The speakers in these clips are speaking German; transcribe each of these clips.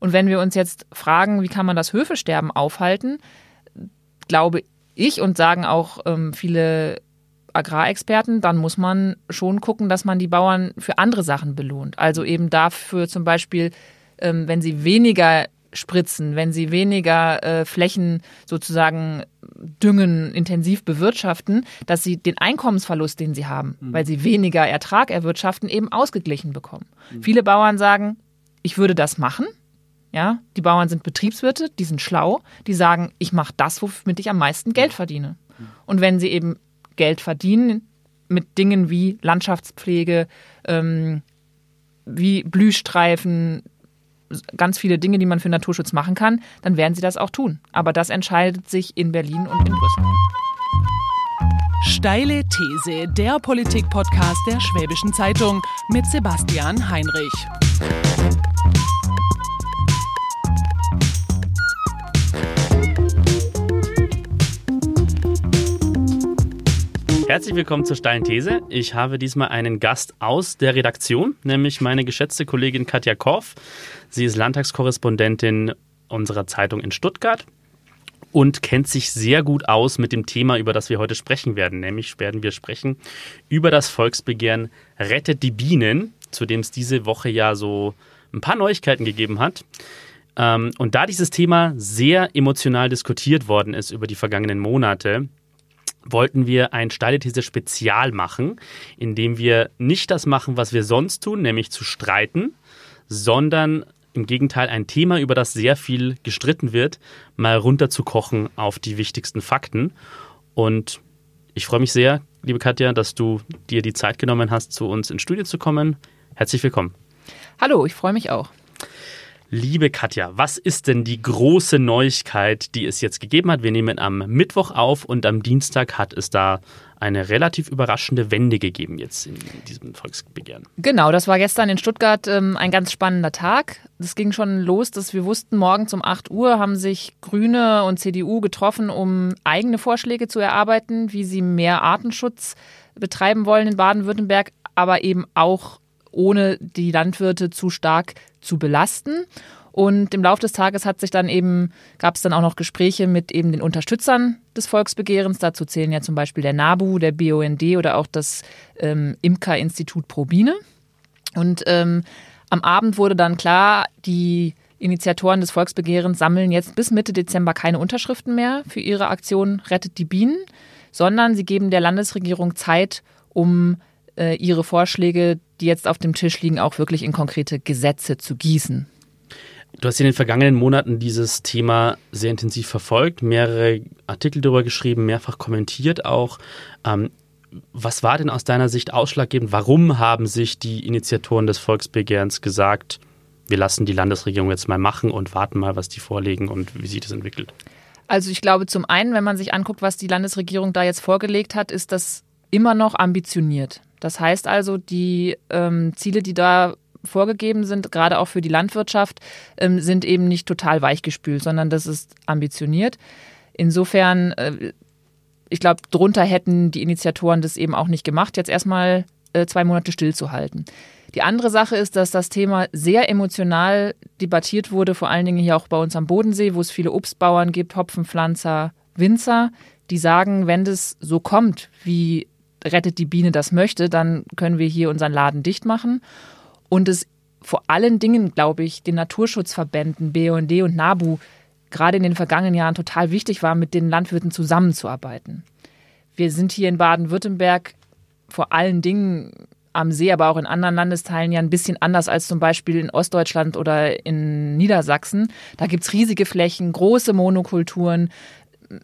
Und wenn wir uns jetzt fragen, wie kann man das Höfesterben aufhalten, glaube ich und sagen auch ähm, viele Agrarexperten, dann muss man schon gucken, dass man die Bauern für andere Sachen belohnt. Also eben dafür zum Beispiel, ähm, wenn sie weniger spritzen, wenn sie weniger äh, Flächen sozusagen düngen, intensiv bewirtschaften, dass sie den Einkommensverlust, den sie haben, mhm. weil sie weniger Ertrag erwirtschaften, eben ausgeglichen bekommen. Mhm. Viele Bauern sagen, ich würde das machen. Ja, die Bauern sind Betriebswirte, die sind schlau, die sagen, ich mache das, womit ich am meisten Geld verdiene. Und wenn sie eben Geld verdienen mit Dingen wie Landschaftspflege, ähm, wie Blühstreifen, ganz viele Dinge, die man für Naturschutz machen kann, dann werden sie das auch tun. Aber das entscheidet sich in Berlin und in Brüssel. Steile These, der Politik-Podcast der Schwäbischen Zeitung mit Sebastian Heinrich. Herzlich willkommen zur Steilen These. Ich habe diesmal einen Gast aus der Redaktion, nämlich meine geschätzte Kollegin Katja Korff. Sie ist Landtagskorrespondentin unserer Zeitung in Stuttgart und kennt sich sehr gut aus mit dem Thema, über das wir heute sprechen werden. Nämlich werden wir sprechen über das Volksbegehren Rettet die Bienen, zu dem es diese Woche ja so ein paar Neuigkeiten gegeben hat. Ähm, und da dieses Thema sehr emotional diskutiert worden ist über die vergangenen Monate, wollten wir ein Steile These Spezial machen, in dem wir nicht das machen, was wir sonst tun, nämlich zu streiten, sondern im Gegenteil ein Thema, über das sehr viel gestritten wird, mal runterzukochen auf die wichtigsten Fakten. Und ich freue mich sehr, liebe Katja, dass du dir die Zeit genommen hast, zu uns ins Studio zu kommen. Herzlich willkommen. Hallo, ich freue mich auch. Liebe Katja, was ist denn die große Neuigkeit, die es jetzt gegeben hat? Wir nehmen am Mittwoch auf und am Dienstag hat es da eine relativ überraschende Wende gegeben jetzt in diesem Volksbegehren. Genau, das war gestern in Stuttgart ähm, ein ganz spannender Tag. Es ging schon los, dass wir wussten, morgens um 8 Uhr haben sich Grüne und CDU getroffen, um eigene Vorschläge zu erarbeiten, wie sie mehr Artenschutz betreiben wollen in Baden-Württemberg, aber eben auch ohne die Landwirte zu stark zu belasten. Und im Laufe des Tages hat sich dann eben, gab es dann auch noch Gespräche mit eben den Unterstützern des Volksbegehrens. Dazu zählen ja zum Beispiel der NABU, der BUND oder auch das ähm, Imker-Institut Probine. Und ähm, am Abend wurde dann klar, die Initiatoren des Volksbegehrens sammeln jetzt bis Mitte Dezember keine Unterschriften mehr für ihre Aktion Rettet die Bienen, sondern sie geben der Landesregierung Zeit, um äh, ihre Vorschläge, die jetzt auf dem Tisch liegen, auch wirklich in konkrete Gesetze zu gießen. Du hast in den vergangenen Monaten dieses Thema sehr intensiv verfolgt, mehrere Artikel darüber geschrieben, mehrfach kommentiert auch. Ähm, was war denn aus deiner Sicht ausschlaggebend? Warum haben sich die Initiatoren des Volksbegehrens gesagt, wir lassen die Landesregierung jetzt mal machen und warten mal, was die vorlegen und wie sich das entwickelt? Also ich glaube zum einen, wenn man sich anguckt, was die Landesregierung da jetzt vorgelegt hat, ist das immer noch ambitioniert. Das heißt also, die ähm, Ziele, die da vorgegeben sind, gerade auch für die Landwirtschaft, ähm, sind eben nicht total weichgespült, sondern das ist ambitioniert. Insofern, äh, ich glaube, drunter hätten die Initiatoren das eben auch nicht gemacht, jetzt erstmal äh, zwei Monate stillzuhalten. Die andere Sache ist, dass das Thema sehr emotional debattiert wurde, vor allen Dingen hier auch bei uns am Bodensee, wo es viele Obstbauern gibt, Hopfenpflanzer, Winzer, die sagen, wenn das so kommt, wie rettet die Biene das möchte, dann können wir hier unseren Laden dicht machen. Und es vor allen Dingen, glaube ich, den Naturschutzverbänden BUND und NABU gerade in den vergangenen Jahren total wichtig war, mit den Landwirten zusammenzuarbeiten. Wir sind hier in Baden-Württemberg vor allen Dingen am See, aber auch in anderen Landesteilen ja ein bisschen anders als zum Beispiel in Ostdeutschland oder in Niedersachsen. Da gibt es riesige Flächen, große Monokulturen,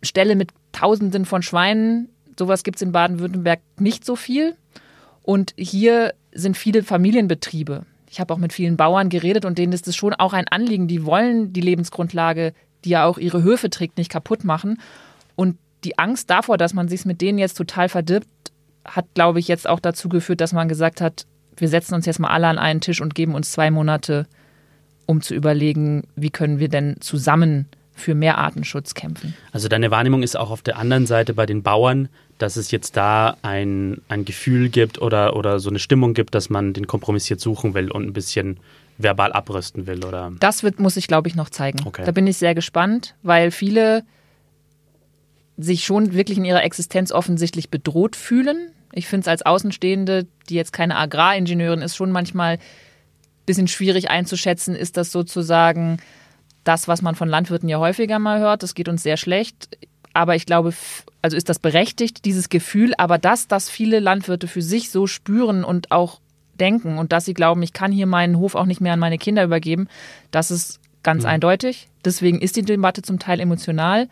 Ställe mit Tausenden von Schweinen Sowas gibt es in Baden-Württemberg nicht so viel. Und hier sind viele Familienbetriebe. Ich habe auch mit vielen Bauern geredet und denen ist es schon auch ein Anliegen. Die wollen die Lebensgrundlage, die ja auch ihre Höfe trägt, nicht kaputt machen. Und die Angst davor, dass man sich mit denen jetzt total verdirbt, hat, glaube ich, jetzt auch dazu geführt, dass man gesagt hat, wir setzen uns jetzt mal alle an einen Tisch und geben uns zwei Monate, um zu überlegen, wie können wir denn zusammen für mehr Artenschutz kämpfen. Also deine Wahrnehmung ist auch auf der anderen Seite bei den Bauern, dass es jetzt da ein, ein Gefühl gibt oder, oder so eine Stimmung gibt, dass man den Kompromiss jetzt suchen will und ein bisschen verbal abrüsten will, oder? Das wird, muss ich, glaube ich, noch zeigen. Okay. Da bin ich sehr gespannt, weil viele sich schon wirklich in ihrer Existenz offensichtlich bedroht fühlen. Ich finde es als Außenstehende, die jetzt keine Agraringenieurin ist, schon manchmal ein bisschen schwierig einzuschätzen, ist das sozusagen das, was man von Landwirten ja häufiger mal hört. Das geht uns sehr schlecht. Aber ich glaube, also ist das berechtigt, dieses Gefühl, aber das, dass viele Landwirte für sich so spüren und auch denken und dass sie glauben, ich kann hier meinen Hof auch nicht mehr an meine Kinder übergeben, das ist ganz mhm. eindeutig. Deswegen ist die Debatte zum Teil emotional.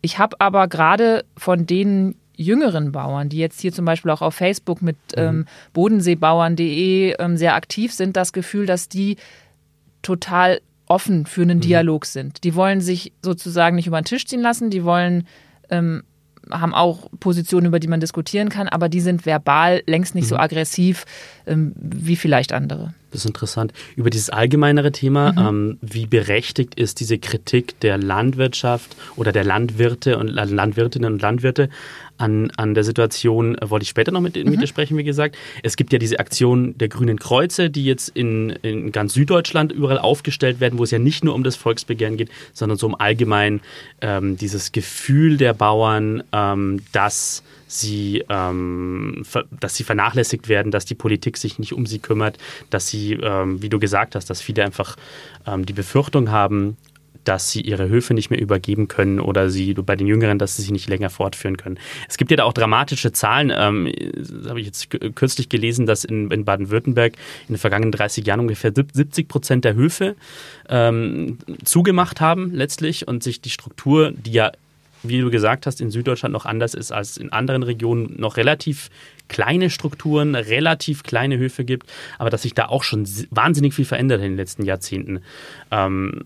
Ich habe aber gerade von den jüngeren Bauern, die jetzt hier zum Beispiel auch auf Facebook mit mhm. ähm, bodenseebauern.de ähm, sehr aktiv sind, das Gefühl, dass die total offen für einen mhm. Dialog sind. Die wollen sich sozusagen nicht über den Tisch ziehen lassen, die wollen ähm, haben auch Positionen, über die man diskutieren kann, aber die sind verbal längst nicht mhm. so aggressiv ähm, wie vielleicht andere. Das ist interessant. Über dieses allgemeinere Thema, mhm. ähm, wie berechtigt ist diese Kritik der Landwirtschaft oder der Landwirte und Landwirtinnen und Landwirte an, an der Situation, äh, wollte ich später noch mit, mhm. mit dir sprechen, wie gesagt. Es gibt ja diese Aktion der Grünen Kreuze, die jetzt in, in ganz Süddeutschland überall aufgestellt werden, wo es ja nicht nur um das Volksbegehren geht, sondern so um allgemein ähm, dieses Gefühl der Bauern, ähm, dass sie, ähm, dass sie vernachlässigt werden, dass die Politik sich nicht um sie kümmert, dass sie, ähm, wie du gesagt hast, dass viele einfach ähm, die Befürchtung haben, dass sie ihre Höfe nicht mehr übergeben können oder sie bei den Jüngeren, dass sie sich nicht länger fortführen können. Es gibt ja da auch dramatische Zahlen. Ähm, habe ich jetzt kürzlich gelesen, dass in, in Baden-Württemberg in den vergangenen 30 Jahren ungefähr 70 Prozent der Höfe ähm, zugemacht haben letztlich und sich die Struktur, die ja wie du gesagt hast, in Süddeutschland noch anders ist als in anderen Regionen, noch relativ kleine Strukturen, relativ kleine Höfe gibt, aber dass sich da auch schon wahnsinnig viel verändert in den letzten Jahrzehnten. Ähm,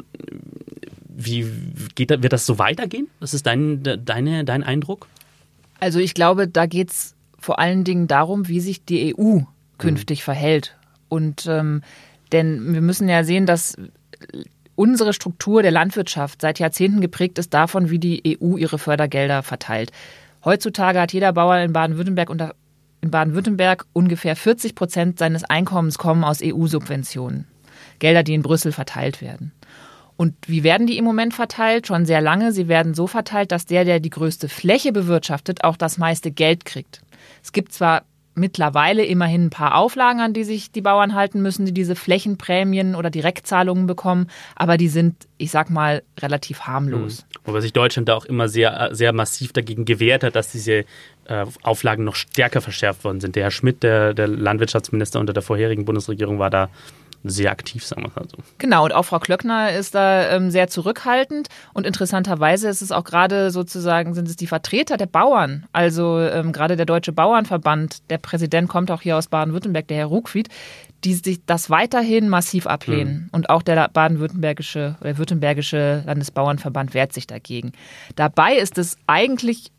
wie geht, wird das so weitergehen? Was ist dein, deine, dein Eindruck? Also ich glaube, da geht es vor allen Dingen darum, wie sich die EU künftig mhm. verhält. Und ähm, denn wir müssen ja sehen, dass unsere Struktur der Landwirtschaft seit Jahrzehnten geprägt ist davon, wie die EU ihre Fördergelder verteilt. Heutzutage hat jeder Bauer in Baden-Württemberg in Baden-Württemberg ungefähr 40 Prozent seines Einkommens kommen aus EU-Subventionen. Gelder, die in Brüssel verteilt werden. Und wie werden die im Moment verteilt? Schon sehr lange. Sie werden so verteilt, dass der, der die größte Fläche bewirtschaftet, auch das meiste Geld kriegt. Es gibt zwar mittlerweile immerhin ein paar Auflagen, an die sich die Bauern halten müssen, die diese Flächenprämien oder Direktzahlungen bekommen, aber die sind, ich sag mal, relativ harmlos. Mhm. Wobei sich Deutschland da auch immer sehr, sehr massiv dagegen gewehrt hat, dass diese äh, Auflagen noch stärker verschärft worden sind. Der Herr Schmidt, der, der Landwirtschaftsminister unter der vorherigen Bundesregierung, war da sehr aktiv, sagen wir mal so. Genau, und auch Frau Klöckner ist da ähm, sehr zurückhaltend. Und interessanterweise ist es auch gerade sozusagen, sind es die Vertreter der Bauern, also ähm, gerade der Deutsche Bauernverband, der Präsident kommt auch hier aus Baden-Württemberg, der Herr Ruckwied, die sich das weiterhin massiv ablehnen. Mhm. Und auch der baden-württembergische, der württembergische Landesbauernverband wehrt sich dagegen. Dabei ist es eigentlich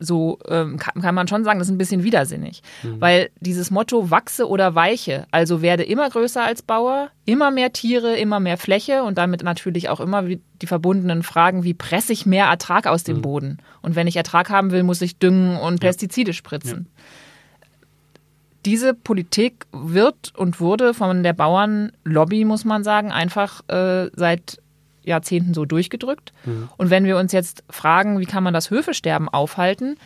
so ähm, kann, kann, man schon sagen, das ist ein bisschen widersinnig. Mhm. Weil dieses Motto wachse oder weiche, also werde immer größer als Bauer, immer mehr Tiere, immer mehr Fläche und damit natürlich auch immer die verbundenen Fragen, wie presse ich mehr Ertrag aus dem mhm. Boden? Und wenn ich Ertrag haben will, muss ich düngen und Pestizide spritzen. Ja. Diese Politik wird und wurde von der Bauernlobby, muss man sagen, einfach äh, seit Jahrzehnten so durchgedrückt. Mhm. Und wenn wir uns jetzt fragen, wie kann man das Höfesterben aufhalten,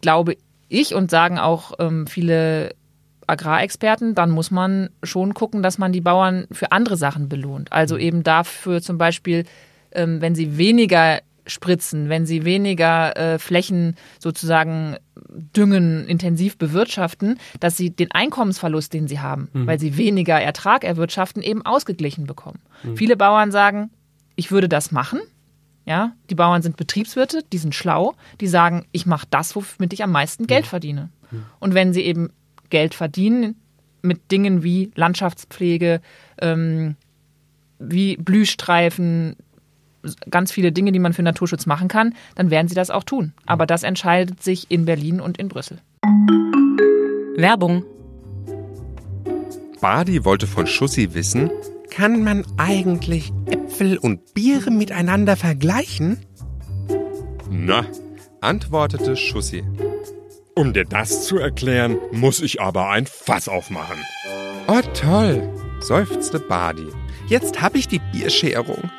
glaube ich und sagen auch ähm, viele Agrarexperten, dann muss man schon gucken, dass man die Bauern für andere Sachen belohnt. Also mhm. eben dafür zum Beispiel, ähm, wenn sie weniger spritzen, wenn sie weniger äh, Flächen sozusagen düngen, intensiv bewirtschaften, dass sie den Einkommensverlust, den sie haben, mhm. weil sie weniger Ertrag erwirtschaften, eben ausgeglichen bekommen. Mhm. Viele Bauern sagen, ich würde das machen. Ja, die Bauern sind Betriebswirte, die sind schlau, die sagen, ich mache das, womit ich am meisten Geld mhm. verdiene. Mhm. Und wenn sie eben Geld verdienen mit Dingen wie Landschaftspflege, ähm, wie Blühstreifen, ganz viele Dinge, die man für Naturschutz machen kann, dann werden sie das auch tun. Aber das entscheidet sich in Berlin und in Brüssel. Werbung. Badi wollte von Schussi wissen, Kann man eigentlich Äpfel und Biere miteinander vergleichen? Na, antwortete Schussi. Um dir das zu erklären, muss ich aber ein Fass aufmachen. Oh toll, seufzte Badi. Jetzt hab ich die Bierscherung.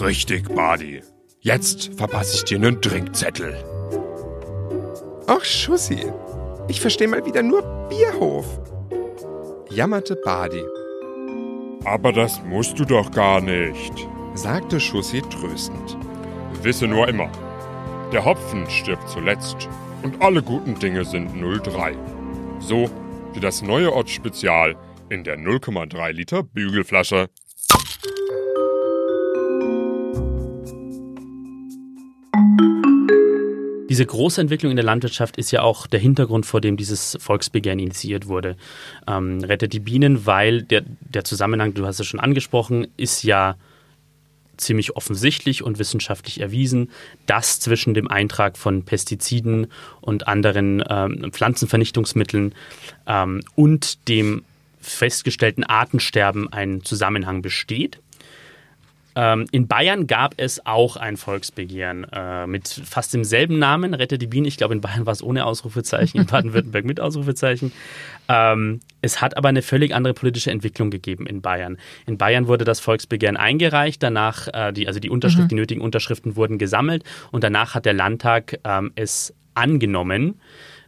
Richtig, Badi. Jetzt verpasse ich dir einen Trinkzettel. Ach, Schussi, ich verstehe mal wieder nur Bierhof, jammerte Badi. Aber das musst du doch gar nicht, sagte Schussi tröstend. Wisse nur immer, der Hopfen stirbt zuletzt und alle guten Dinge sind 03. So wie das neue Ortsspezial in der 0,3 Liter Bügelflasche. Diese große Entwicklung in der Landwirtschaft ist ja auch der Hintergrund, vor dem dieses Volksbegehren initiiert wurde. Ähm, Rettet die Bienen, weil der, der Zusammenhang, du hast es schon angesprochen, ist ja ziemlich offensichtlich und wissenschaftlich erwiesen, dass zwischen dem Eintrag von Pestiziden und anderen ähm, Pflanzenvernichtungsmitteln ähm, und dem festgestellten Artensterben ein Zusammenhang besteht. Ähm, in Bayern gab es auch ein Volksbegehren äh, mit fast demselben Namen, Rette die Bienen. Ich glaube, in Bayern war es ohne Ausrufezeichen, in Baden-Württemberg mit Ausrufezeichen. Ähm, es hat aber eine völlig andere politische Entwicklung gegeben in Bayern. In Bayern wurde das Volksbegehren eingereicht, danach, äh, die, also die, Unterschrift, mhm. die nötigen Unterschriften wurden gesammelt und danach hat der Landtag ähm, es angenommen.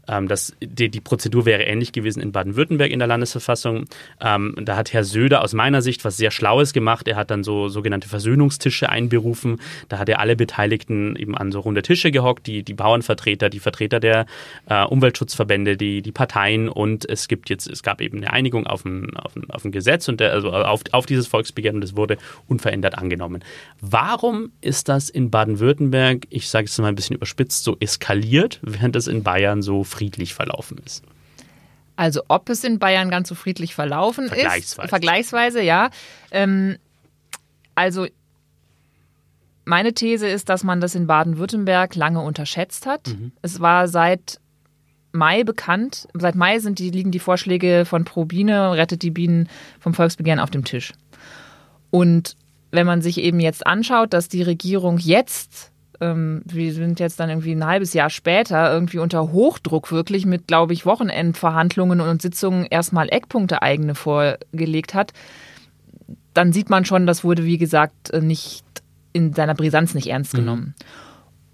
Ähm, das, die, die, Prozedur wäre ähnlich gewesen in Baden-Württemberg in der Landesverfassung. Ähm, da hat Herr Söder aus meiner Sicht was sehr Schlaues gemacht. Er hat dann so sogenannte Versöhnungstische einberufen. Da hat er alle Beteiligten eben an so runde Tische gehockt, die, die Bauernvertreter, die Vertreter der äh, Umweltschutzverbände, die, die Parteien und es gibt jetzt, es gab eben eine Einigung auf ein, auf ein, auf ein Gesetz und der, also auf, auf dieses Volksbegehren und es wurde unverändert angenommen. Warum ist das in Baden-Württemberg, ich sage es mal ein bisschen überspitzt, so eskaliert, während es in Bayern so friedlich verlaufen ist. Also ob es in Bayern ganz so friedlich verlaufen vergleichsweise. ist, vergleichsweise, ja. Ähm, also meine These ist, dass man das in Baden-Württemberg lange unterschätzt hat. Mhm. Es war seit Mai bekannt, seit Mai sind die, liegen die Vorschläge von Pro Biene, Rettet die Bienen vom Volksbegehren auf dem Tisch. Und wenn man sich eben jetzt anschaut, dass die Regierung jetzt ähm, wir sind jetzt dann irgendwie ein halbes Jahr später irgendwie unter Hochdruck wirklich mit, glaube ich, Wochenendverhandlungen und Sitzungen erstmal Eckpunkte eigene vorgelegt hat, dann sieht man schon, das wurde, wie gesagt, nicht in seiner Brisanz nicht ernst mhm. genommen. Mhm.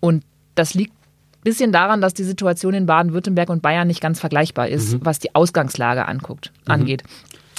Und das liegt ein bisschen daran, dass die Situation in Baden-Württemberg und Bayern nicht ganz vergleichbar ist, mhm. was die Ausgangslage anguckt, mhm. angeht.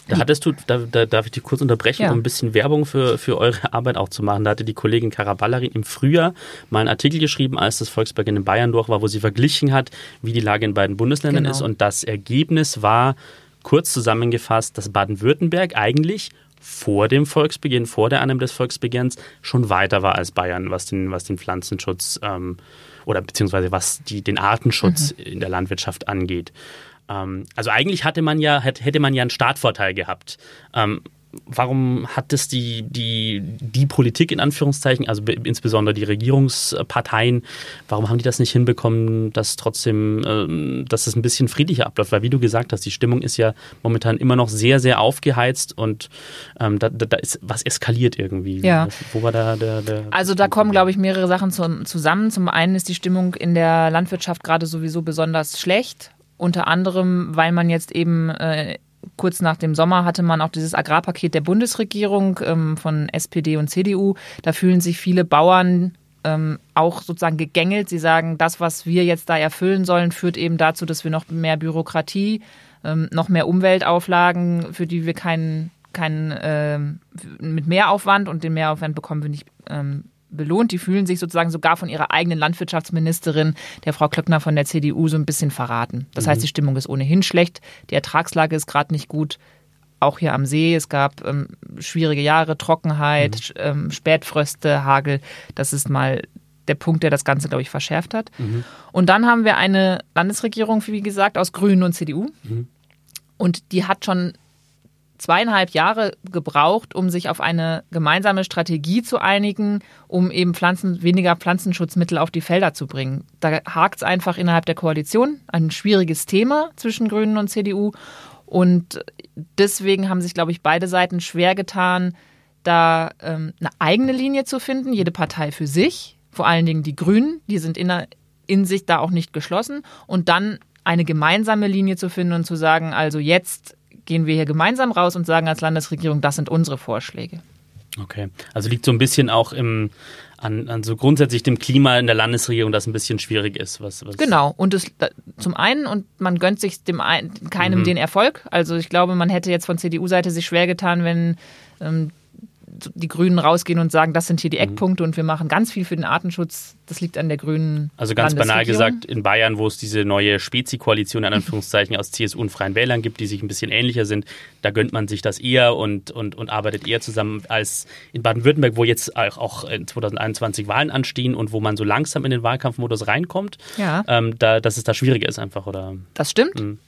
Da hattest du, da, da, darf ich dich kurz unterbrechen, ja. um ein bisschen Werbung für, für eure Arbeit auch zu machen. Da hatte die Kollegin Karaballarin im Frühjahr mal einen Artikel geschrieben, als das Volksbegehren in Bayern durch war, wo sie verglichen hat, wie die Lage in beiden Bundesländern genau. ist. Und das Ergebnis war, kurz zusammengefasst, dass Baden-Württemberg eigentlich vor dem Volksbeginn, vor der Annahme des Volksbegehrens schon weiter war als Bayern, was den, was den Pflanzenschutz ähm, oder beziehungsweise was die, den Artenschutz mhm. in der Landwirtschaft angeht. Ähm, also eigentlich hatte man ja, hätte man ja einen Startvorteil gehabt. Ähm, warum hat es die, die, die Politik in Anführungszeichen, also insbesondere die Regierungsparteien, warum haben die das nicht hinbekommen, dass trotzdem, ähm, dass es ein bisschen friedlicher abläuft? Weil wie du gesagt hast, die Stimmung ist ja momentan immer noch sehr, sehr aufgeheizt und ähm, da, da, ist was eskaliert irgendwie. Ja. Wo war da der, der Also da kommen, glaube ich, mehrere Sachen zusammen. Zum einen ist die Stimmung in der Landwirtschaft gerade sowieso besonders schlecht unter anderem, weil man jetzt eben äh, kurz nach dem Sommer hatte man auch dieses Agrarpaket der Bundesregierung ähm, von SPD und CDU. Da fühlen sich viele Bauern ähm, auch sozusagen gegängelt. Sie sagen, das, was wir jetzt da erfüllen sollen, führt eben dazu, dass wir noch mehr Bürokratie, ähm, noch mehr Umweltauflagen, für die wir keinen keinen äh, mit Mehraufwand und den Mehraufwand bekommen wir nicht ähm, belohnt. Die fühlen sich sozusagen sogar von ihrer eigenen Landwirtschaftsministerin, der Frau Klöckner von der CDU, so ein bisschen verraten. Das mhm. heißt, die Stimmung ist ohnehin schlecht, die Ertragslage ist gerade nicht gut. Auch hier am See, es gab ähm, schwierige Jahre, Trockenheit, mhm. ähm, Spätfröste, Hagel. Das ist mal der Punkt, der das Ganze, glaube ich, verschärft hat. Mhm. Und dann haben wir eine Landesregierung, wie gesagt, aus Grünen und CDU. Mhm. Und die hat schon zweieinhalb Jahre gebraucht, um sich auf eine gemeinsame Strategie zu einigen, um eben Pflanzen, weniger Pflanzenschutzmittel auf die Felder zu bringen. Da hakt es einfach innerhalb der Koalition, ein schwieriges Thema zwischen Grünen und CDU. Und deswegen haben sich, glaube ich, beide Seiten schwer getan, da ähm, eine eigene Linie zu finden, jede Partei für sich, vor allen Dingen die Grünen, die sind in, in sich da auch nicht geschlossen, und dann eine gemeinsame Linie zu finden und zu sagen, also jetzt gehen wir hier gemeinsam raus und sagen als Landesregierung, das sind unsere Vorschläge. Okay, also liegt so ein bisschen auch im, an, an so grundsätzlich dem Klima in der Landesregierung, das ein bisschen schwierig ist. Was, was genau, und das, zum einen, und man gönnt sich dem ein, keinem mhm. den Erfolg. Also ich glaube, man hätte jetzt von CDU-Seite sich schwer getan, wenn ähm, die Grünen rausgehen und sagen, das sind hier die mhm. Eckpunkte und wir machen ganz viel für den Artenschutz. Das liegt an der Grünen. Also ganz banal gesagt, in Bayern, wo es diese neue Spezi-Koalition in Anführungszeichen aus CSU und Freien Wählern gibt, die sich ein bisschen ähnlicher sind, da gönnt man sich das eher und, und, und arbeitet eher zusammen als in Baden-Württemberg, wo jetzt auch in 2021 Wahlen anstehen und wo man so langsam in den Wahlkampfmodus reinkommt, ja. ähm, da, dass es da schwieriger ist einfach, oder? Das stimmt. Mhm.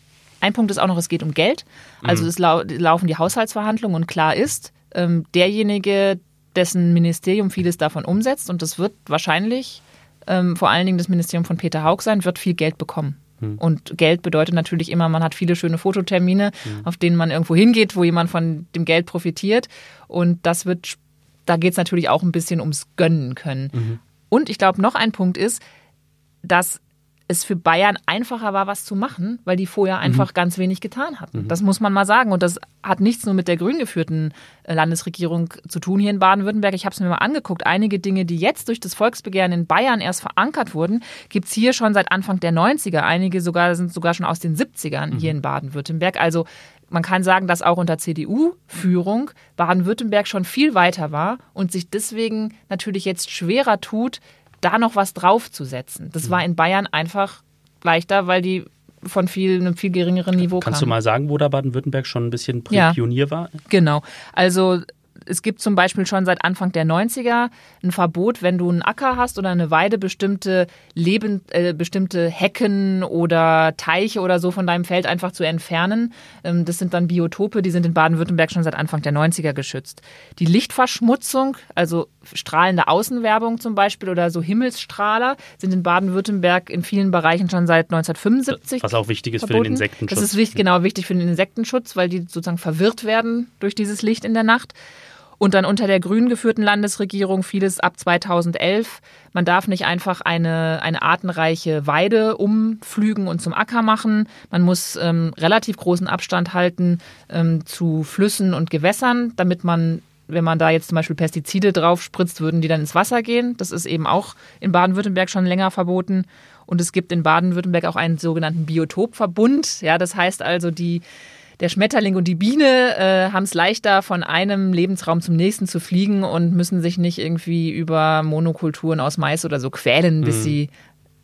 Ein Punkt ist auch noch, es geht um Geld. Also mhm. es lau laufen die Haushaltsverhandlungen und klar ist, ähm, derjenige, dessen Ministerium vieles davon umsetzt, und das wird wahrscheinlich ähm, vor allen Dingen das Ministerium von Peter Haug sein, wird viel Geld bekommen. Hm. Und Geld bedeutet natürlich immer, man hat viele schöne Fototermine, hm. auf denen man irgendwo hingeht, wo jemand von dem Geld profitiert. Und das wird, da geht es natürlich auch ein bisschen ums Gönnen können. Mhm. Und ich glaube, noch ein Punkt ist, dass es für Bayern einfacher war, was zu machen, weil die vorher einfach mhm. ganz wenig getan hatten. Mhm. Das muss man mal sagen. Und das hat nichts nur mit der grün geführten äh, Landesregierung zu tun hier in Baden-Württemberg. Ich habe es mir mal angeguckt. Einige Dinge, die jetzt durch das Volksbegehren in Bayern erst verankert wurden, gibt es hier schon seit Anfang der 90er. Einige sogar sind sogar schon aus den 70ern mhm. hier in Baden-Württemberg. Also man kann sagen, dass auch unter CDU-Führung Baden-Württemberg schon viel weiter war und sich deswegen natürlich jetzt schwerer tut, da noch was draufzusetzen. Das war in Bayern einfach leichter, weil die von viel, einem viel geringeren Niveau Kannst kamen. du mal sagen, wo da Baden-Württemberg schon ein bisschen Pionier ja, war? Genau. Also es gibt zum Beispiel schon seit Anfang der 90er ein Verbot, wenn du einen Acker hast oder eine Weide, bestimmte, Leben, äh, bestimmte Hecken oder Teiche oder so von deinem Feld einfach zu entfernen. Ähm, das sind dann Biotope, die sind in Baden-Württemberg schon seit Anfang der 90er geschützt. Die Lichtverschmutzung, also strahlende Außenwerbung zum Beispiel oder so Himmelsstrahler, sind in Baden-Württemberg in vielen Bereichen schon seit 1975. Was auch wichtig ist verboten. für den Insektenschutz. Das ist wichtig, genau wichtig für den Insektenschutz, weil die sozusagen verwirrt werden durch dieses Licht in der Nacht. Und dann unter der grün geführten Landesregierung vieles ab 2011. Man darf nicht einfach eine, eine artenreiche Weide umflügen und zum Acker machen. Man muss ähm, relativ großen Abstand halten ähm, zu Flüssen und Gewässern, damit man wenn man da jetzt zum Beispiel Pestizide drauf spritzt, würden die dann ins Wasser gehen. Das ist eben auch in Baden-Württemberg schon länger verboten. Und es gibt in Baden-Württemberg auch einen sogenannten Biotopverbund. Ja, das heißt also, die der Schmetterling und die Biene äh, haben es leichter, von einem Lebensraum zum nächsten zu fliegen und müssen sich nicht irgendwie über Monokulturen aus Mais oder so quälen, bis mhm. sie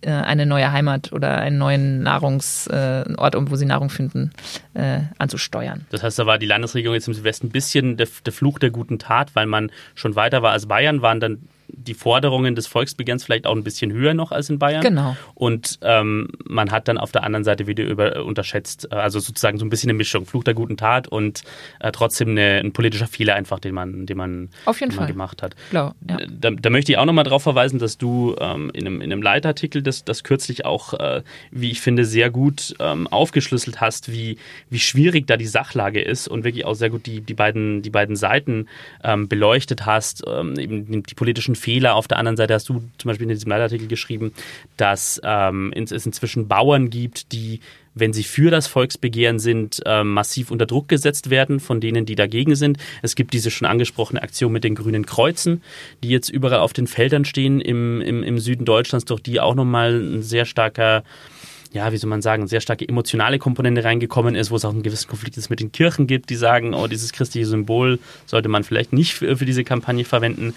äh, eine neue Heimat oder einen neuen Nahrungsort, äh, wo sie Nahrung finden, äh, anzusteuern. Das heißt, da war die Landesregierung jetzt im Südwesten ein bisschen der, der Fluch der guten Tat, weil man schon weiter war als Bayern, waren dann die Forderungen des Volksbegehrens vielleicht auch ein bisschen höher noch als in Bayern. Genau. Und ähm, man hat dann auf der anderen Seite wieder über, unterschätzt, äh, also sozusagen so ein bisschen eine Mischung, Fluch der guten Tat und äh, trotzdem eine, ein politischer Fehler einfach, den man, den man, auf jeden den Fall. gemacht hat. Klar, ja. da, da, möchte ich auch nochmal darauf verweisen, dass du ähm, in, einem, in einem Leitartikel das, das kürzlich auch, äh, wie ich finde, sehr gut ähm, aufgeschlüsselt hast, wie, wie schwierig da die Sachlage ist und wirklich auch sehr gut die, die, beiden, die beiden Seiten ähm, beleuchtet hast, ähm, eben die politischen Fehler. Auf der anderen Seite hast du zum Beispiel in diesem Leitartikel geschrieben, dass ähm, es inzwischen Bauern gibt, die wenn sie für das Volksbegehren sind, äh, massiv unter Druck gesetzt werden von denen, die dagegen sind. Es gibt diese schon angesprochene Aktion mit den grünen Kreuzen, die jetzt überall auf den Feldern stehen im, im, im Süden Deutschlands, durch die auch nochmal ein sehr starker ja, wie soll man sagen, sehr starke emotionale Komponente reingekommen ist, wo es auch einen gewissen Konflikt ist mit den Kirchen gibt, die sagen, oh, dieses christliche Symbol sollte man vielleicht nicht für, für diese Kampagne verwenden.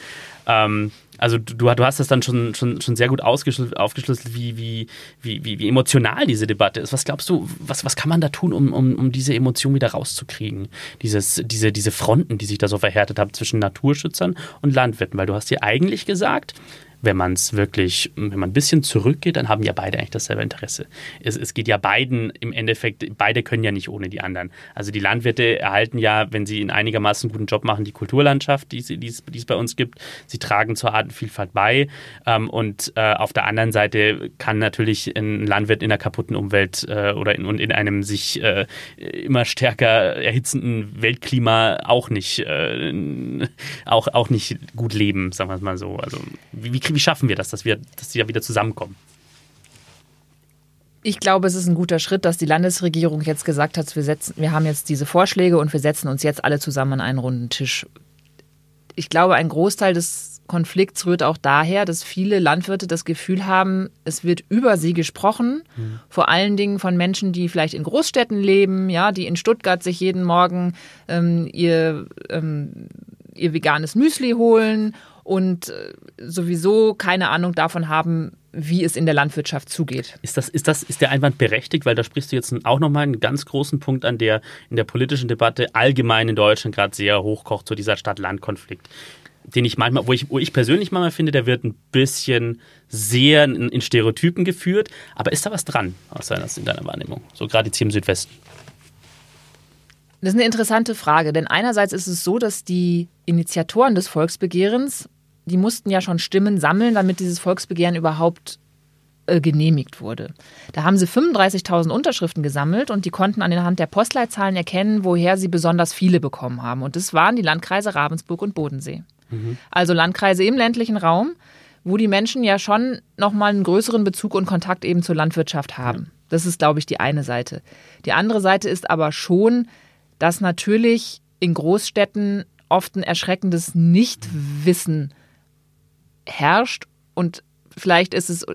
Ähm, also du, du hast das dann schon, schon, schon sehr gut aufgeschlüsselt, wie, wie, wie, wie, emotional diese Debatte ist. Was glaubst du, was, was kann man da tun, um, um, um diese Emotion wieder rauszukriegen? Dieses, diese, diese Fronten, die sich da so verhärtet haben zwischen Naturschützern und Landwirten. Weil du hast dir eigentlich gesagt, wenn man es wirklich, wenn man ein bisschen zurückgeht, dann haben ja beide eigentlich dasselbe Interesse. Es, es geht ja beiden im Endeffekt, beide können ja nicht ohne die anderen. Also die Landwirte erhalten ja, wenn sie einen einigermaßen guten Job machen, die Kulturlandschaft, die, es, bei uns gibt. Sie tragen zur Artenvielfalt bei. Ähm, und äh, auf der anderen Seite kann natürlich ein Landwirt in einer kaputten Umwelt äh, oder in, in einem sich äh, immer stärker erhitzenden Weltklima auch nicht, äh, auch, auch nicht gut leben, sagen wir es mal so. Also wie, wie schaffen wir das, dass wir, dass die da wieder zusammenkommen? Ich glaube, es ist ein guter Schritt, dass die Landesregierung jetzt gesagt hat, wir, setzen, wir haben jetzt diese Vorschläge und wir setzen uns jetzt alle zusammen an einen runden Tisch. Ich glaube, ein Großteil des Konflikts rührt auch daher, dass viele Landwirte das Gefühl haben, es wird über sie gesprochen, mhm. vor allen Dingen von Menschen, die vielleicht in Großstädten leben, ja, die in Stuttgart sich jeden Morgen ähm, ihr, ähm, ihr veganes Müsli holen und äh, sowieso keine Ahnung davon haben, wie es in der Landwirtschaft zugeht. Ist, das, ist, das, ist der Einwand berechtigt? Weil da sprichst du jetzt auch nochmal einen ganz großen Punkt an, der in der politischen Debatte allgemein in Deutschland gerade sehr hochkocht, zu dieser Stadt-Land-Konflikt den ich manchmal, wo ich, wo ich persönlich manchmal finde, der wird ein bisschen sehr in, in Stereotypen geführt. Aber ist da was dran aus deiner, in deiner Wahrnehmung? So gerade jetzt hier im Südwesten. Das ist eine interessante Frage, denn einerseits ist es so, dass die Initiatoren des Volksbegehrens, die mussten ja schon Stimmen sammeln, damit dieses Volksbegehren überhaupt äh, genehmigt wurde. Da haben sie 35.000 Unterschriften gesammelt und die konnten anhand der Postleitzahlen erkennen, woher sie besonders viele bekommen haben. Und das waren die Landkreise Ravensburg und Bodensee. Also Landkreise im ländlichen Raum, wo die Menschen ja schon nochmal einen größeren Bezug und Kontakt eben zur Landwirtschaft haben. Ja. Das ist, glaube ich, die eine Seite. Die andere Seite ist aber schon, dass natürlich in Großstädten oft ein erschreckendes Nichtwissen herrscht und vielleicht ist es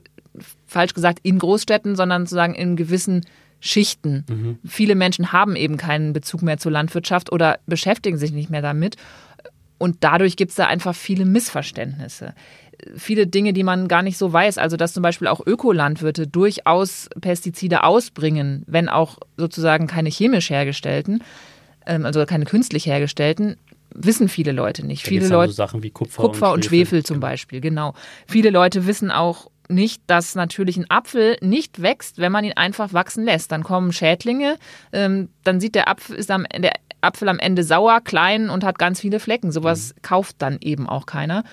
falsch gesagt in Großstädten, sondern sozusagen in gewissen Schichten. Mhm. Viele Menschen haben eben keinen Bezug mehr zur Landwirtschaft oder beschäftigen sich nicht mehr damit. Und dadurch gibt es da einfach viele Missverständnisse. Viele Dinge, die man gar nicht so weiß. Also, dass zum Beispiel auch Ökolandwirte durchaus Pestizide ausbringen, wenn auch sozusagen keine chemisch hergestellten, ähm, also keine künstlich hergestellten, wissen viele Leute nicht. Da viele Leute. So Sachen wie Kupfer, Kupfer und, Schwefel, und Schwefel zum genau. Beispiel, genau. Viele Leute wissen auch nicht, dass natürlich ein Apfel nicht wächst, wenn man ihn einfach wachsen lässt. Dann kommen Schädlinge, ähm, dann sieht der Apfel, ist am, der Apfel am Ende sauer, klein und hat ganz viele Flecken. Sowas mhm. kauft dann eben auch keiner.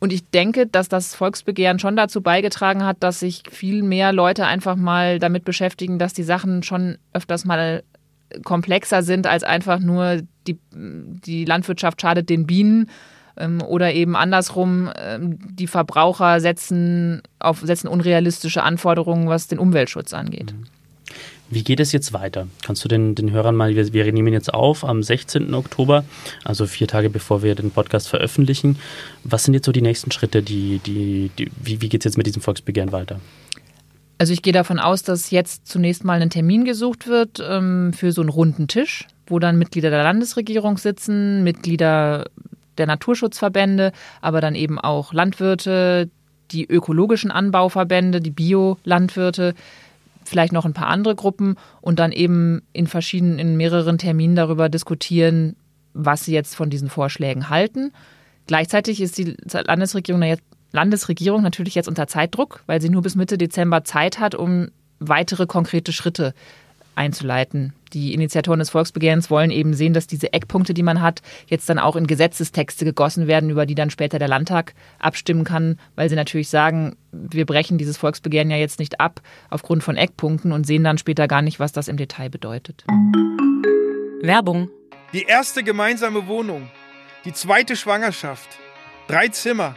Und ich denke, dass das Volksbegehren schon dazu beigetragen hat, dass sich viel mehr Leute einfach mal damit beschäftigen, dass die Sachen schon öfters mal komplexer sind als einfach nur die, die Landwirtschaft schadet den Bienen ähm, oder eben andersrum, ähm, die Verbraucher setzen, auf, setzen unrealistische Anforderungen, was den Umweltschutz angeht. Mhm. Wie geht es jetzt weiter? Kannst du den, den Hörern mal, wir, wir nehmen jetzt auf am 16. Oktober, also vier Tage bevor wir den Podcast veröffentlichen. Was sind jetzt so die nächsten Schritte? Die, die, die wie wie geht es jetzt mit diesem Volksbegehren weiter? Also ich gehe davon aus, dass jetzt zunächst mal ein Termin gesucht wird ähm, für so einen runden Tisch, wo dann Mitglieder der Landesregierung sitzen, Mitglieder der Naturschutzverbände, aber dann eben auch Landwirte, die ökologischen Anbauverbände, die Biolandwirte, vielleicht noch ein paar andere Gruppen und dann eben in verschiedenen, in mehreren Terminen darüber diskutieren, was sie jetzt von diesen Vorschlägen halten. Gleichzeitig ist die Landesregierung, Landesregierung natürlich jetzt unter Zeitdruck, weil sie nur bis Mitte Dezember Zeit hat, um weitere konkrete Schritte einzuleiten. Die Initiatoren des Volksbegehrens wollen eben sehen, dass diese Eckpunkte, die man hat, jetzt dann auch in Gesetzestexte gegossen werden, über die dann später der Landtag abstimmen kann, weil sie natürlich sagen, wir brechen dieses Volksbegehren ja jetzt nicht ab aufgrund von Eckpunkten und sehen dann später gar nicht, was das im Detail bedeutet. Werbung. Die erste gemeinsame Wohnung, die zweite Schwangerschaft, drei Zimmer,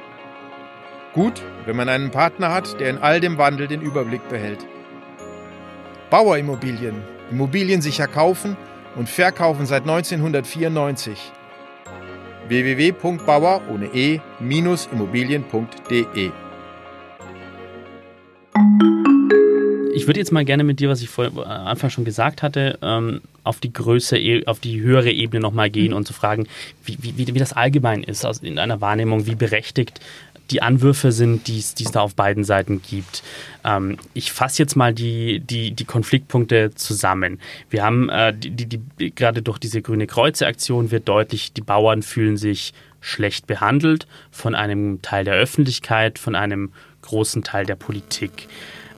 Gut, wenn man einen Partner hat, der in all dem Wandel den Überblick behält. Bauerimmobilien Immobilien sicher kaufen und verkaufen seit 1994. www.bauer ohne e-immobilien.de ich würde jetzt mal gerne mit dir, was ich vor äh, Anfang schon gesagt hatte, ähm, auf die Größe, e, auf die höhere Ebene nochmal gehen mhm. und zu fragen, wie, wie, wie das allgemein ist in einer Wahrnehmung, wie berechtigt die Anwürfe sind, die es da auf beiden Seiten gibt. Ähm, ich fasse jetzt mal die, die, die Konfliktpunkte zusammen. Wir haben äh, die, die, die, gerade durch diese grüne Kreuze-Aktion wird deutlich, die Bauern fühlen sich schlecht behandelt von einem Teil der Öffentlichkeit, von einem großen Teil der Politik.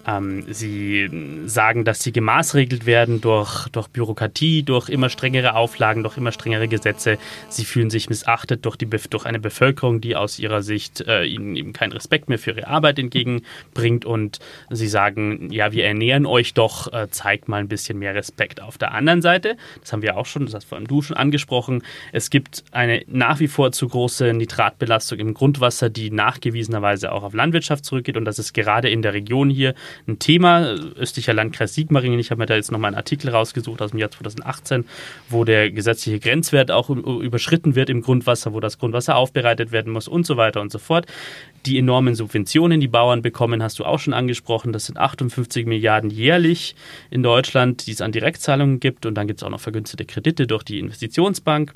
Ähm, sie sagen, dass sie gemaßregelt werden durch, durch Bürokratie, durch immer strengere Auflagen, durch immer strengere Gesetze. Sie fühlen sich missachtet durch, die, durch eine Bevölkerung, die aus ihrer Sicht äh, ihnen eben keinen Respekt mehr für ihre Arbeit entgegenbringt. Und sie sagen, ja, wir ernähren euch doch, äh, zeigt mal ein bisschen mehr Respekt. Auf der anderen Seite, das haben wir auch schon, das hast vor allem du schon angesprochen, es gibt eine nach wie vor zu große Nitratbelastung im Grundwasser, die nachgewiesenerweise auch auf Landwirtschaft zurückgeht. Und das ist gerade in der Region hier ein Thema. Östlicher Landkreis Sigmaringen, ich habe mir da jetzt nochmal einen Artikel rausgesucht aus dem Jahr 2018, wo der gesetzliche Grenzwert auch überschritten wird im Grundwasser, wo das Grundwasser aufbereitet werden muss und so weiter und so fort. Die enormen Subventionen, die Bauern bekommen, hast du auch schon angesprochen. Das sind 58 Milliarden jährlich in Deutschland, die es an Direktzahlungen gibt. Und dann gibt es auch noch vergünstigte Kredite durch die Investitionsbank.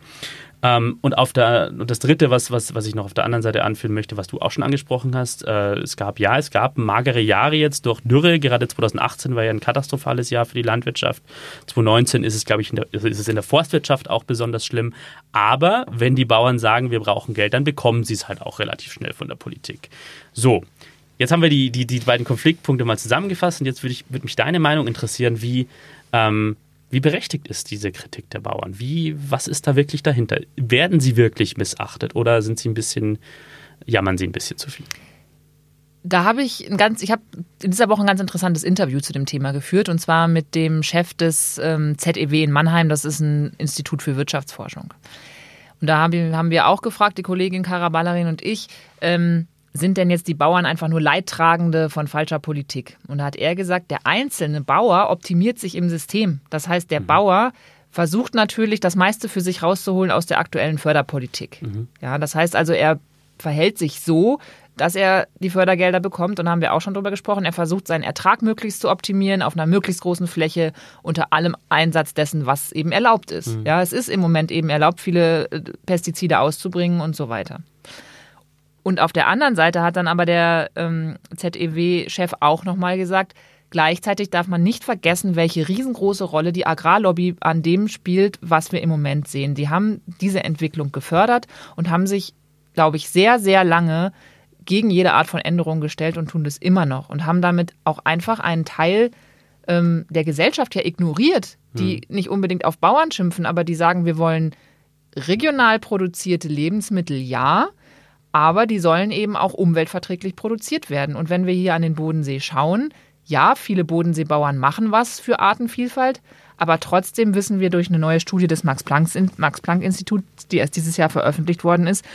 Ähm, und auf der und das dritte, was, was, was ich noch auf der anderen Seite anführen möchte, was du auch schon angesprochen hast, äh, es gab ja, es gab magere Jahre jetzt durch Dürre. Gerade 2018 war ja ein katastrophales Jahr für die Landwirtschaft. 2019 ist es, glaube ich, der, ist es in der Forstwirtschaft auch besonders schlimm. Aber wenn die Bauern sagen, wir brauchen Geld, dann bekommen sie es halt auch relativ schnell von der Politik. So, Jetzt haben wir die, die, die beiden Konfliktpunkte mal zusammengefasst und jetzt würde würd mich deine Meinung interessieren, wie, ähm, wie berechtigt ist diese Kritik der Bauern? Wie, was ist da wirklich dahinter? Werden sie wirklich missachtet oder sind sie ein bisschen, jammern sie ein bisschen zu viel? Da habe ich ein ganz, ich habe in dieser Woche ein ganz interessantes Interview zu dem Thema geführt und zwar mit dem Chef des ähm, ZEW in Mannheim. Das ist ein Institut für Wirtschaftsforschung. Und da haben wir auch gefragt, die Kollegin Karaballerin und ich, ähm, sind denn jetzt die Bauern einfach nur Leidtragende von falscher Politik? Und da hat er gesagt, der einzelne Bauer optimiert sich im System. Das heißt, der mhm. Bauer versucht natürlich, das meiste für sich rauszuholen aus der aktuellen Förderpolitik. Mhm. Ja, das heißt also, er verhält sich so, dass er die Fördergelder bekommt. Und da haben wir auch schon drüber gesprochen. Er versucht, seinen Ertrag möglichst zu optimieren auf einer möglichst großen Fläche unter allem Einsatz dessen, was eben erlaubt ist. Mhm. Ja, es ist im Moment eben erlaubt, viele äh, Pestizide auszubringen und so weiter. Und auf der anderen Seite hat dann aber der ähm, ZEW-Chef auch nochmal gesagt, gleichzeitig darf man nicht vergessen, welche riesengroße Rolle die Agrarlobby an dem spielt, was wir im Moment sehen. Die haben diese Entwicklung gefördert und haben sich, glaube ich, sehr, sehr lange gegen jede Art von Änderung gestellt und tun das immer noch und haben damit auch einfach einen Teil ähm, der Gesellschaft ja ignoriert, die hm. nicht unbedingt auf Bauern schimpfen, aber die sagen, wir wollen regional produzierte Lebensmittel ja, aber die sollen eben auch umweltverträglich produziert werden. Und wenn wir hier an den Bodensee schauen, ja, viele Bodenseebauern machen was für Artenvielfalt, aber trotzdem wissen wir durch eine neue Studie des Max-Planck-Instituts, die erst dieses Jahr veröffentlicht worden ist,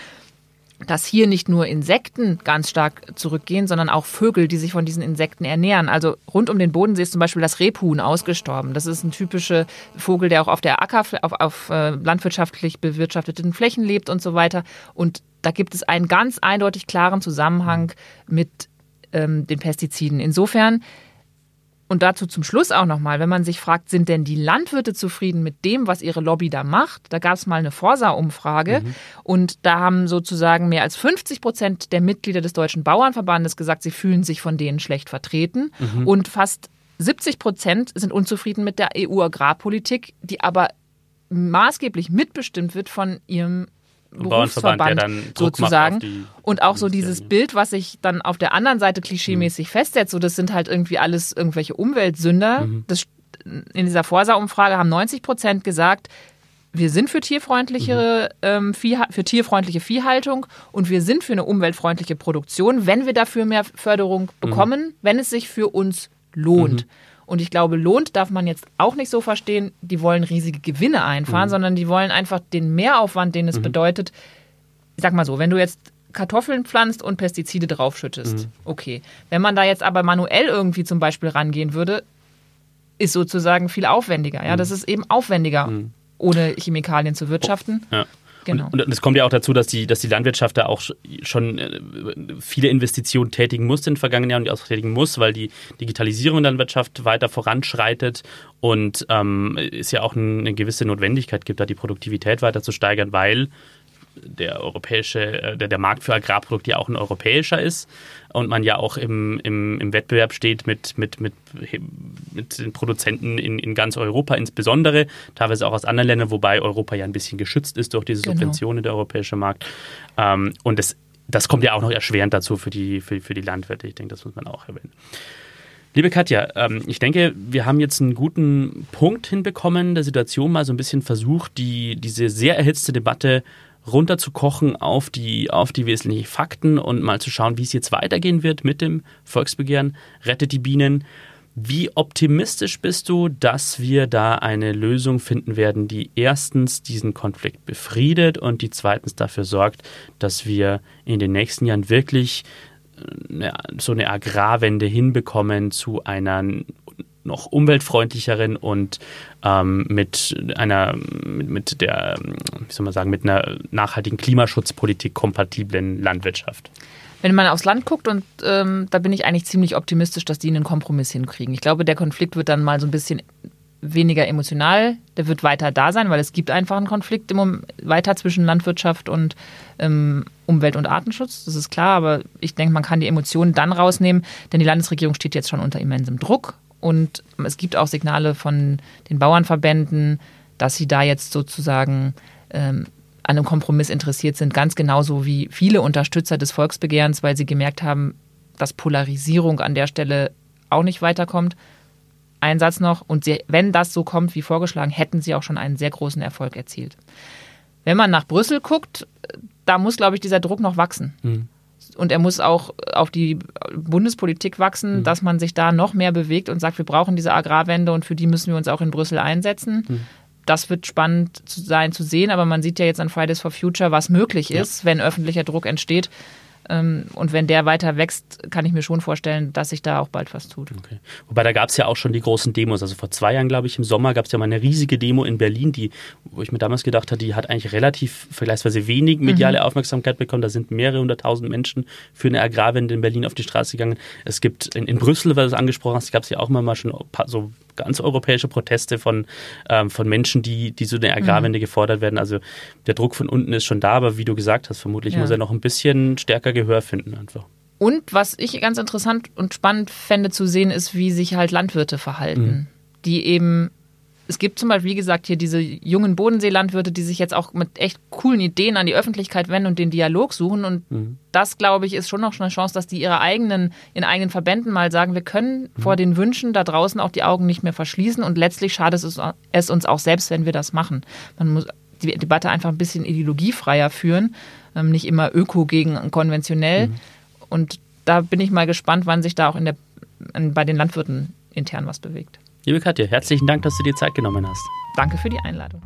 dass hier nicht nur Insekten ganz stark zurückgehen, sondern auch Vögel, die sich von diesen Insekten ernähren. Also rund um den Bodensee ist zum Beispiel das Rebhuhn ausgestorben. Das ist ein typischer Vogel, der auch auf der Acker, auf, auf äh, landwirtschaftlich bewirtschafteten Flächen lebt und so weiter. Und da gibt es einen ganz eindeutig klaren Zusammenhang mit ähm, den Pestiziden. Insofern, und dazu zum Schluss auch nochmal, wenn man sich fragt, sind denn die Landwirte zufrieden mit dem, was ihre Lobby da macht? Da gab es mal eine Forsa-Umfrage mhm. und da haben sozusagen mehr als 50 Prozent der Mitglieder des Deutschen Bauernverbandes gesagt, sie fühlen sich von denen schlecht vertreten mhm. und fast 70 Prozent sind unzufrieden mit der EU-Agrarpolitik, die aber maßgeblich mitbestimmt wird von ihrem Berufsverband sozusagen. und auch so dieses Bild, was sich dann auf der anderen Seite klischeemäßig mhm. festsetzt, so das sind halt irgendwie alles irgendwelche Umweltsünder. Mhm. Das, in dieser Forsa-Umfrage haben 90 Prozent gesagt, wir sind für tierfreundliche, mhm. ähm, Vieh, für tierfreundliche Viehhaltung und wir sind für eine umweltfreundliche Produktion, wenn wir dafür mehr Förderung mhm. bekommen, wenn es sich für uns lohnt. Und ich glaube, lohnt darf man jetzt auch nicht so verstehen, die wollen riesige Gewinne einfahren, mhm. sondern die wollen einfach den Mehraufwand, den es mhm. bedeutet. Ich sag mal so, wenn du jetzt Kartoffeln pflanzt und Pestizide draufschüttest, mhm. okay. Wenn man da jetzt aber manuell irgendwie zum Beispiel rangehen würde, ist sozusagen viel aufwendiger. Ja, mhm. das ist eben aufwendiger, mhm. ohne Chemikalien zu wirtschaften. Ja. Genau. Und, und es kommt ja auch dazu, dass die, dass die Landwirtschaft da auch schon äh, viele Investitionen tätigen muss in den vergangenen Jahren und auch tätigen muss, weil die Digitalisierung in der Landwirtschaft weiter voranschreitet und ähm, es ja auch eine gewisse Notwendigkeit gibt, da die Produktivität weiter zu steigern, weil der europäische, äh, der, der Markt für Agrarprodukte ja auch ein europäischer ist und man ja auch im, im, im Wettbewerb steht mit, mit, mit, mit den Produzenten in, in ganz Europa insbesondere, teilweise auch aus anderen Ländern, wobei Europa ja ein bisschen geschützt ist durch diese Genau. Subventionen der europäische Markt. Ähm, und das, das kommt ja auch noch erschwerend dazu für die, für, für die Landwirte. Ich denke, das muss man auch erwähnen. Liebe Katja, ähm, ich denke, wir haben jetzt einen guten Punkt hinbekommen, der Situation mal so ein bisschen versucht, die, diese sehr erhitzte Debatte runterzukochen auf die, auf die wesentlichen Fakten und mal zu schauen, wie es jetzt weitergehen wird mit dem Volksbegehren Rettet die Bienen. Wie optimistisch bist du, dass wir da eine Lösung finden werden, die erstens diesen Konflikt befriedet und die zweitens dafür sorgt, dass wir in den nächsten Jahren wirklich eine, so eine Agrarwende hinbekommen zu einer noch umweltfreundlicheren und ähm, mit einer mit, mit der wie soll man sagen mit einer nachhaltigen Klimaschutzpolitik kompatiblen Landwirtschaft. Wenn man aufs Land guckt, und ähm, da bin ich eigentlich ziemlich optimistisch, dass die einen Kompromiss hinkriegen. Ich glaube, der Konflikt wird dann mal so ein bisschen weniger emotional. Der wird weiter da sein, weil es gibt einfach einen Konflikt im weiter zwischen Landwirtschaft und ähm, Umwelt- und Artenschutz. Das ist klar, aber ich denke, man kann die Emotionen dann rausnehmen, denn die Landesregierung steht jetzt schon unter immensem Druck. Und es gibt auch Signale von den Bauernverbänden, dass sie da jetzt sozusagen ähm, an einem Kompromiss interessiert sind, ganz genauso wie viele Unterstützer des Volksbegehrens, weil sie gemerkt haben, dass Polarisierung an der Stelle auch nicht weiterkommt. Ein Satz noch, und sie, wenn das so kommt wie vorgeschlagen, hätten sie auch schon einen sehr großen Erfolg erzielt. Wenn man nach Brüssel guckt, da muss, glaube ich, dieser Druck noch wachsen. Mhm. Und er muss auch auf die Bundespolitik wachsen, Mhm. dass man sich da noch mehr bewegt und sagt, wir brauchen diese Agrarwende und für die müssen wir uns auch in Brüssel einsetzen. Mhm. Das wird spannend zu sein zu sehen, aber man sieht ja jetzt an Fridays for Future, was möglich Ja. ist, wenn öffentlicher Druck entsteht. Ähm, Und wenn der weiter wächst, kann ich mir schon vorstellen, dass sich da auch bald was tut. Okay. Wobei da gab es ja auch schon die großen Demos. Also vor zwei Jahren, glaube ich, im Sommer gab es ja mal eine riesige Demo in Berlin, die, wo ich mir damals gedacht habe, die hat eigentlich relativ vergleichsweise wenig mediale Aufmerksamkeit bekommen. Da sind mehrere hunderttausend Menschen für eine Agrarwende in Berlin auf die Straße gegangen. Es gibt in, in Brüssel, weil du es angesprochen hast, gab es ja auch immer mal schon ein paar so ganz europäische Proteste von, ähm, von Menschen, die, die so eine Agrarwende gefordert werden. Also der Druck von unten ist schon da, aber wie du gesagt hast, vermutlich Ja. muss er noch ein bisschen stärker Gehör finden einfach. Und was ich ganz interessant und spannend fände zu sehen, ist, wie sich halt Landwirte verhalten. Die eben, es gibt zum Beispiel, wie gesagt, hier diese jungen Bodenseelandwirte, die sich jetzt auch mit echt coolen Ideen an die Öffentlichkeit wenden und den Dialog suchen. Und das, glaube ich, ist schon noch eine Chance, dass die ihre eigenen, in eigenen Verbänden mal sagen, wir können vor den Wünschen da draußen auch die Augen nicht mehr verschließen. Und letztlich schadet es, es uns auch selbst, wenn wir das machen. Man muss die Debatte einfach ein bisschen ideologiefreier führen, ähm, nicht immer öko gegen konventionell. Und da bin ich mal gespannt, wann sich da auch in der, bei den Landwirten intern was bewegt. Liebe Katja, herzlichen Dank, dass du dir Zeit genommen hast. Danke für die Einladung.